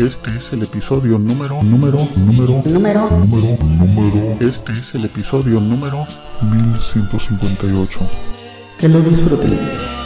Este es el episodio número, número, número, Número número, número. Este es el episodio número 1158. que lo disfruten.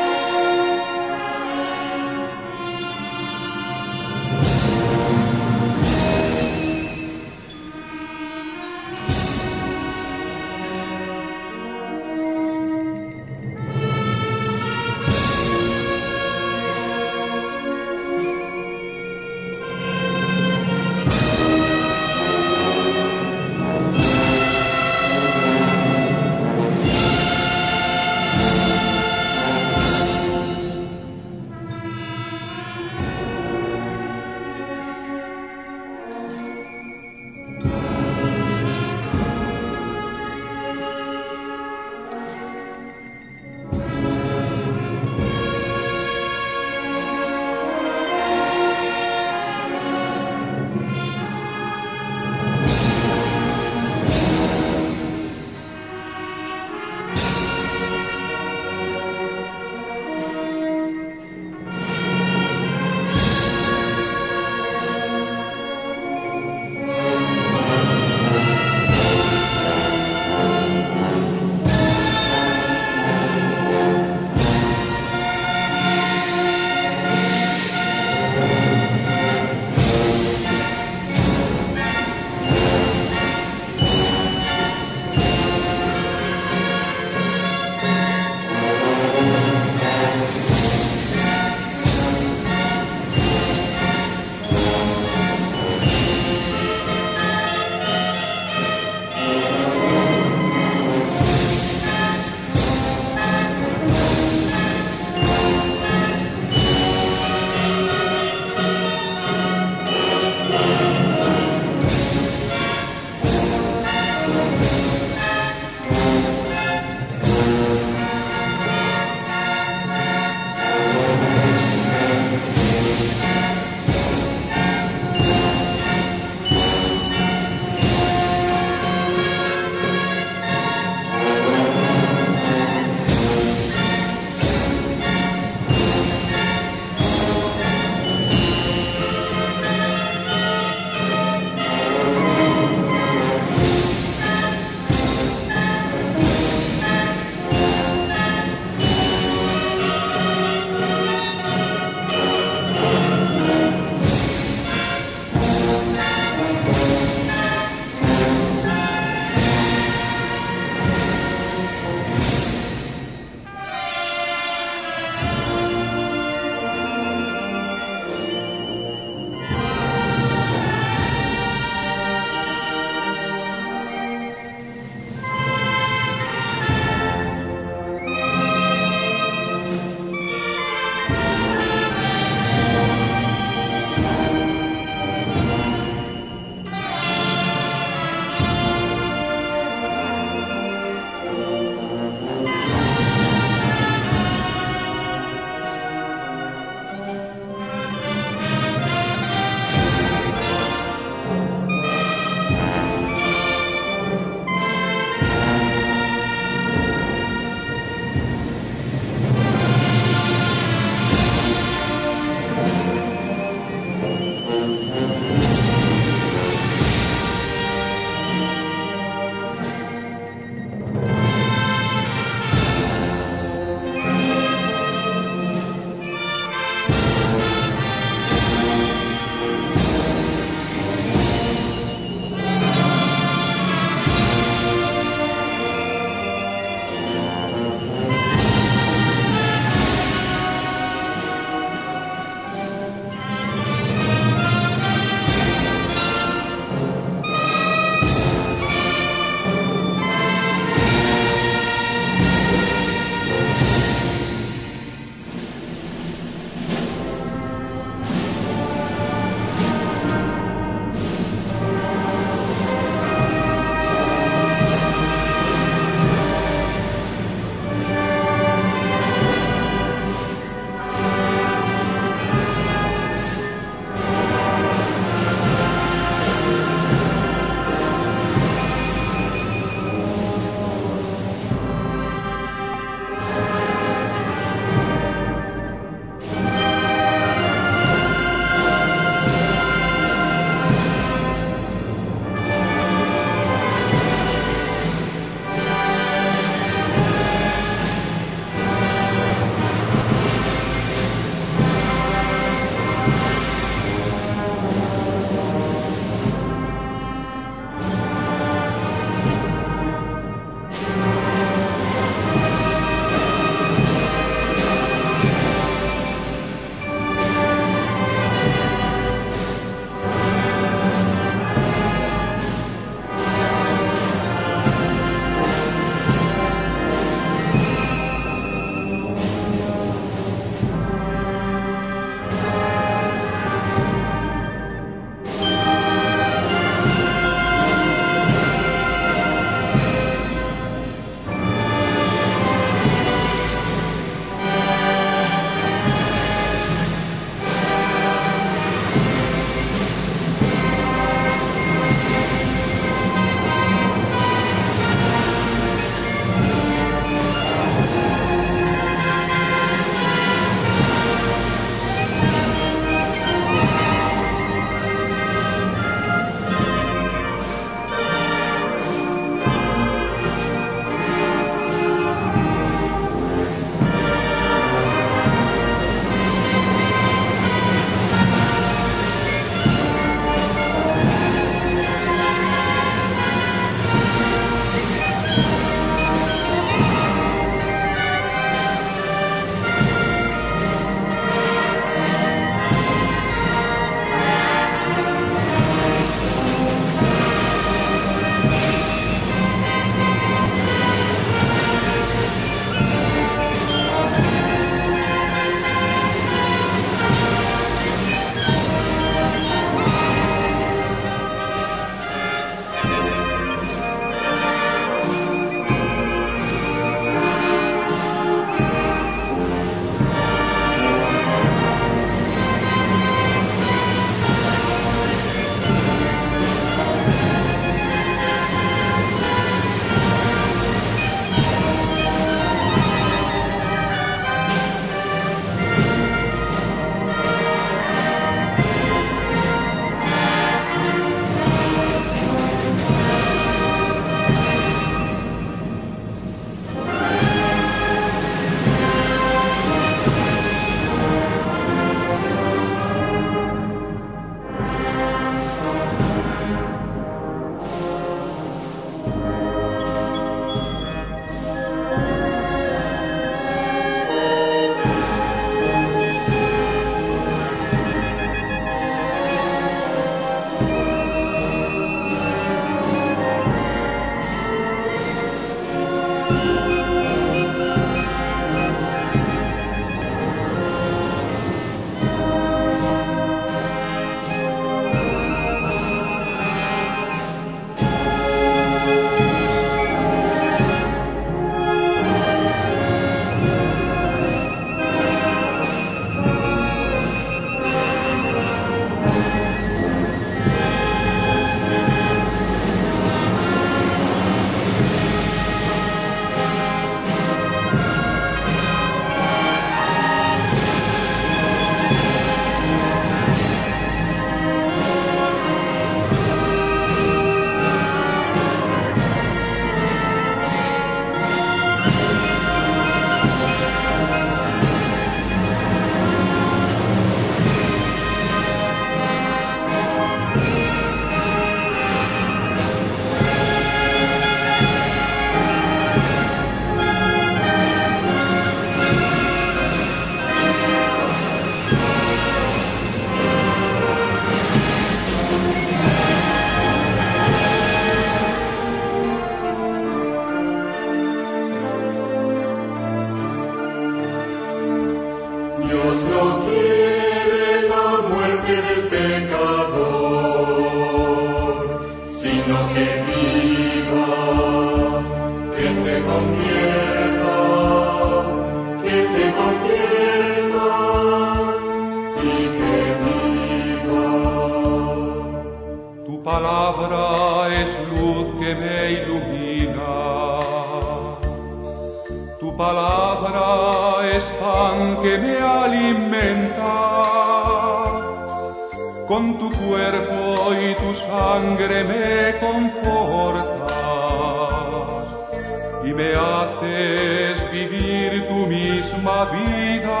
Me haces vivir tu misma vida.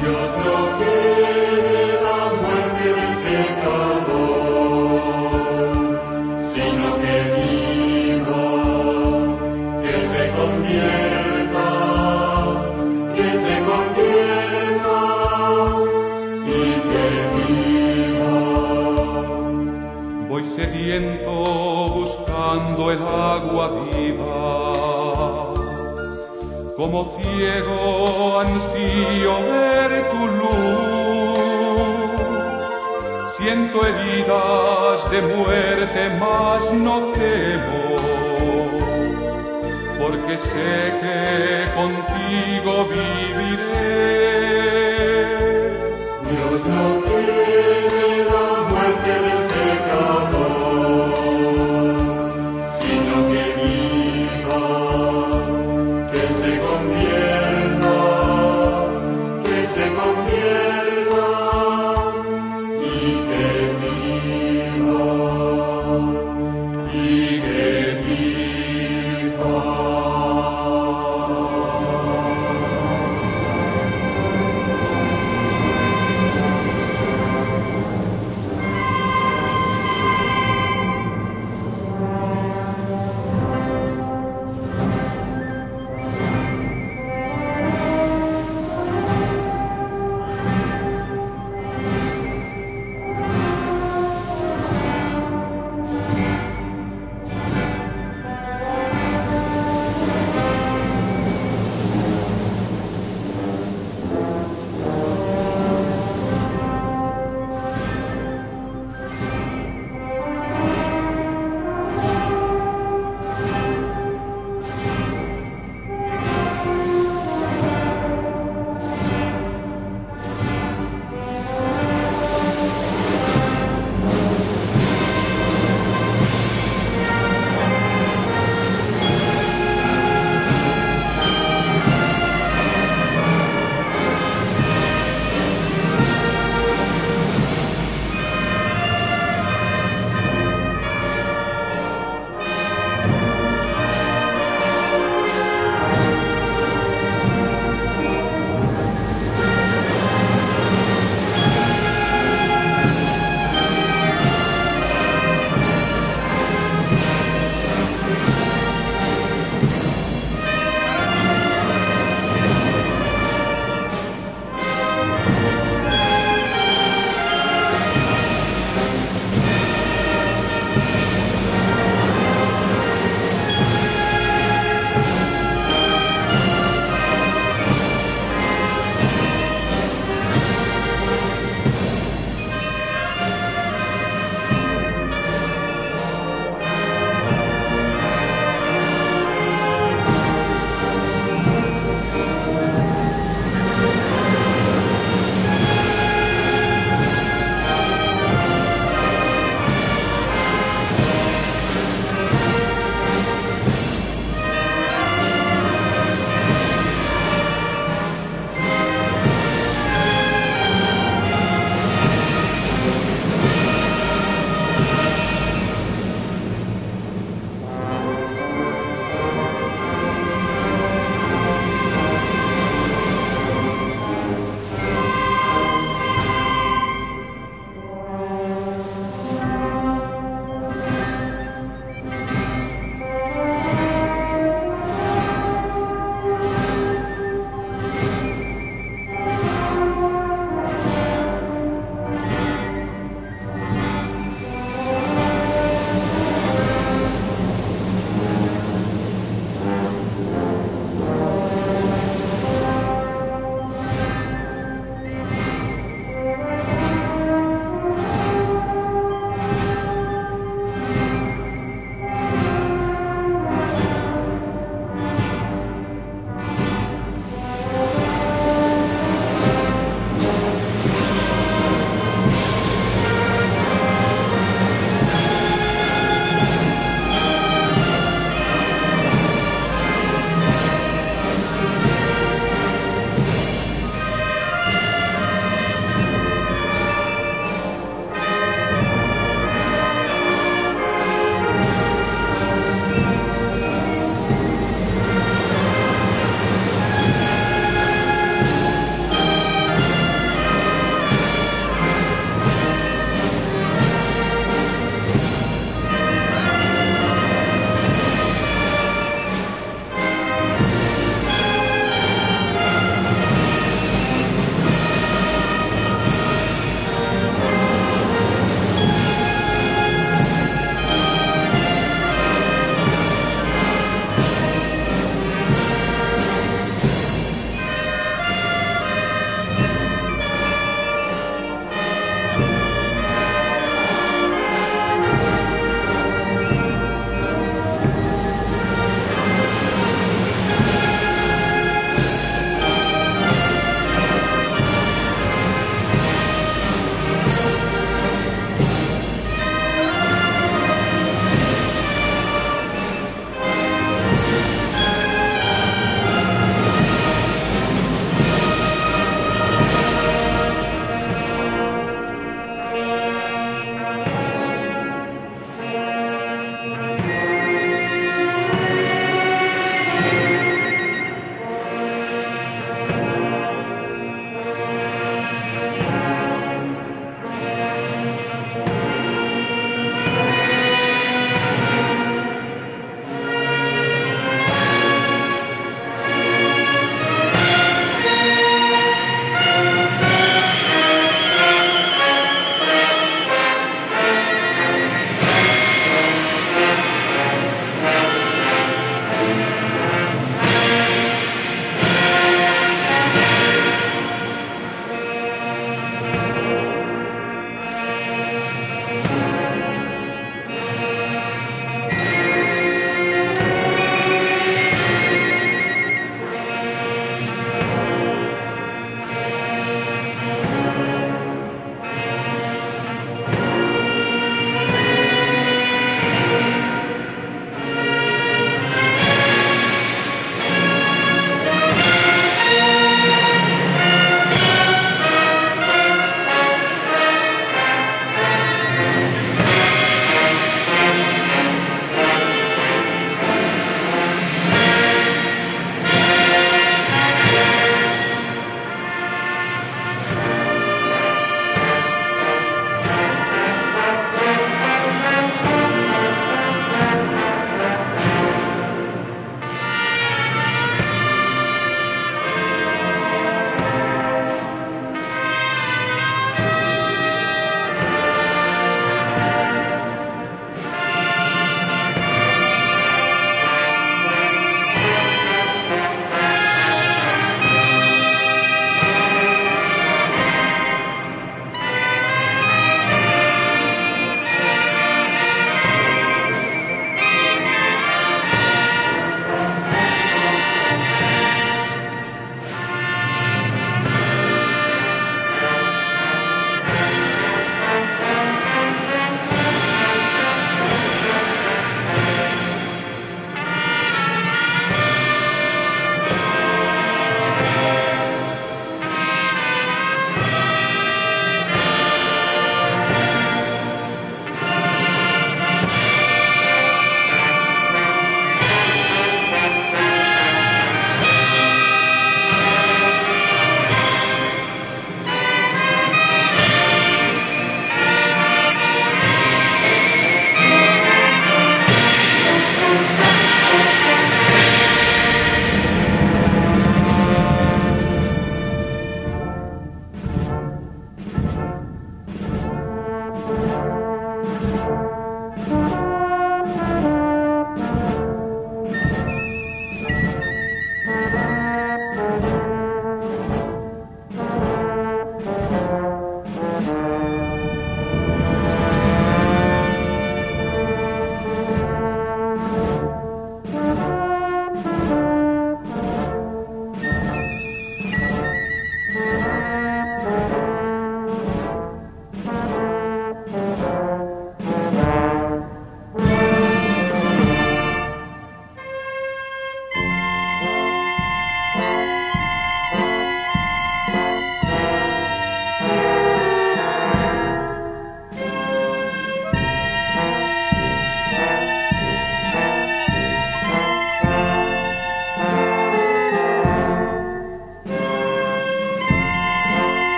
Dios no quiere la muerte del pecador, sino que viva, que se convierta, que se convierta y que viva. Voy sediento buscando el agua viva. Como ciego ansío ver tu luz. Siento heridas de muerte, mas no temo. Porque sé que contigo viviré. Dios no quiere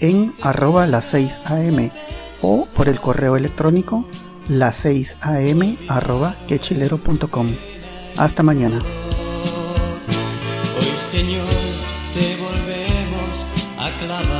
en arroba las 6 am o por el correo electrónico las 6 am arroba quechilero.com. Hasta mañana. Hoy Señor te volvemos a clavar